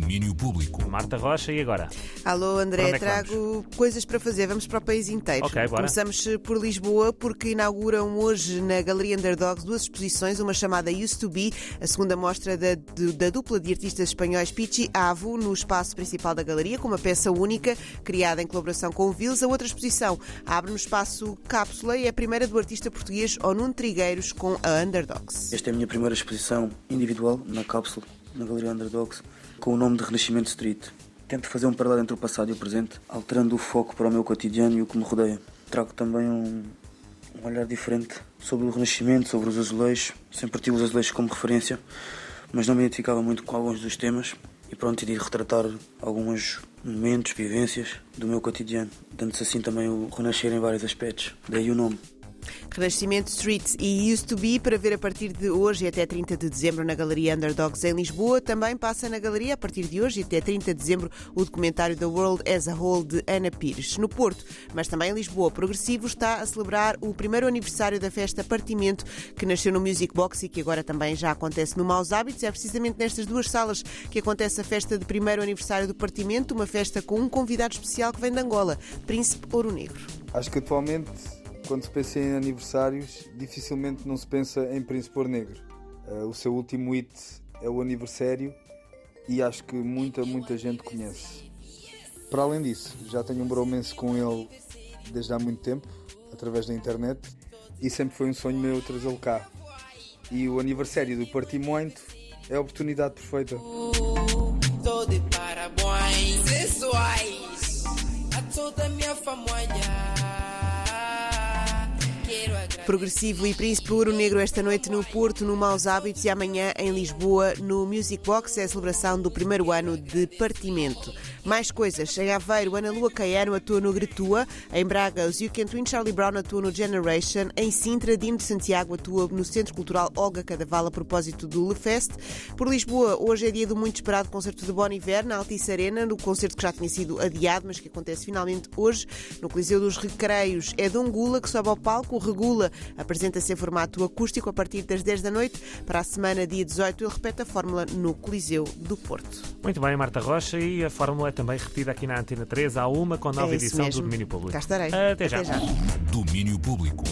Domínio Público. Marta Rocha, e agora? Alô, André, é trago coisas para fazer. Vamos para o país inteiro. Ok, bora. Começamos eh, por Lisboa, porque inauguram hoje na Galeria Underdogs duas exposições, uma chamada Used to Be, a segunda mostra da, da dupla de artistas espanhóis Pichi Avo, no espaço principal da galeria, com uma peça única, criada em colaboração com o Vils. A outra exposição abre no espaço Cápsula e é a primeira do artista português Onuno Trigueiros com a Underdogs. Esta é a minha primeira exposição individual na cápsula, na Galeria Underdogs, com o nome de Renascimento Street. Tento fazer um paralelo entre o passado e o presente, alterando o foco para o meu cotidiano e o que me rodeia. Trago também um, um olhar diferente sobre o Renascimento, sobre os azulejos. Sempre tive os azulejos como referência, mas não me identificava muito com alguns dos temas. E pronto, decidi retratar alguns momentos, vivências do meu cotidiano, dando-se assim também o renascer em vários aspectos. Daí o nome. Renascimento Street e Used to Be para ver a partir de hoje e até 30 de dezembro na Galeria Underdogs em Lisboa. Também passa na galeria a partir de hoje e até 30 de dezembro o documentário The World as a Whole de Ana Pires. No Porto, mas também em Lisboa, Progressivo está a celebrar o primeiro aniversário da festa Partimento que nasceu no Music Box e que agora também já acontece no Maus Hábitos. É precisamente nestas duas salas que acontece a festa de primeiro aniversário do Partimento, uma festa com um convidado especial que vem de Angola, Príncipe Ouro Negro. Acho que atualmente, quando se pensa em aniversários, dificilmente não se pensa em Príncipe Ouro Negro. Eh, o seu último hit é o aniversário e acho que muita, muita gente conhece. Para além disso, já tenho um bromance com ele desde há muito tempo, através da internet, e sempre foi um sonho meu trazê-lo cá. E o aniversário do Parti Muito é a oportunidade perfeita. Tô de parabéns. A toda minha família. Progressivo e Príncipe Ouro Negro esta noite no Porto, no Maus Hábitos e amanhã em Lisboa, no Music Box, é a celebração do primeiro ano de partimento. Mais coisas. Em Aveiro, Ana Lua Caiano atua no Gretua. Em Braga, os You Can Twin Charlie Brown atua no Generation. Em Sintra, Dino de Santiago atua no Centro Cultural Olga Cadaval a propósito do LeFest. Por Lisboa, hoje é dia do muito esperado concerto de Bon Iver na Altice Arena, no concerto que já tinha sido adiado, mas que acontece finalmente hoje no Coliseu dos Recreios. É Dom Gula que sobe ao palco. Regula apresenta-se em formato acústico a partir das 10 da noite. Para a semana, dia 18, ele repete a fórmula no Coliseu do Porto. Muito bem, Marta Rocha, e a fórmula é também repetida aqui na Antena 3, há uma com nova É edição mesmo. do Domínio Público. Cá estarei. Até já. Até já. Domínio Público.